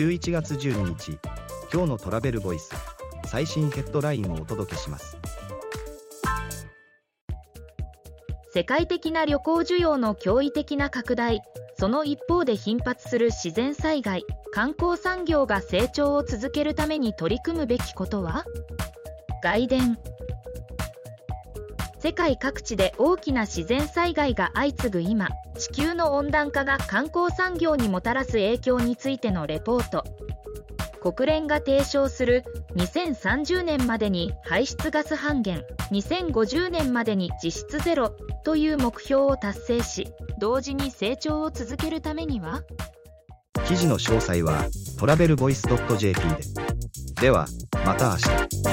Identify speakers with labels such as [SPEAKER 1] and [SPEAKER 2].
[SPEAKER 1] 11月12日今日のトラベルボイス最新ヘッドラインをお届けします。
[SPEAKER 2] 世界的な旅行需要の驚異的な拡大その一方で頻発する自然災害観光産業が成長を続けるために取り組むべきことは？外伝。世界各地で大きな自然災害が相次ぐ今地球の温暖化が観光産業にもたらす影響についてのレポート。国連が提唱する2030年までに排出ガス半減2050年までに実質ゼロという目標を達成し同時に成長を続けるためには？
[SPEAKER 1] 記事の詳細はトラベルボイス .jp で。ではまた明日。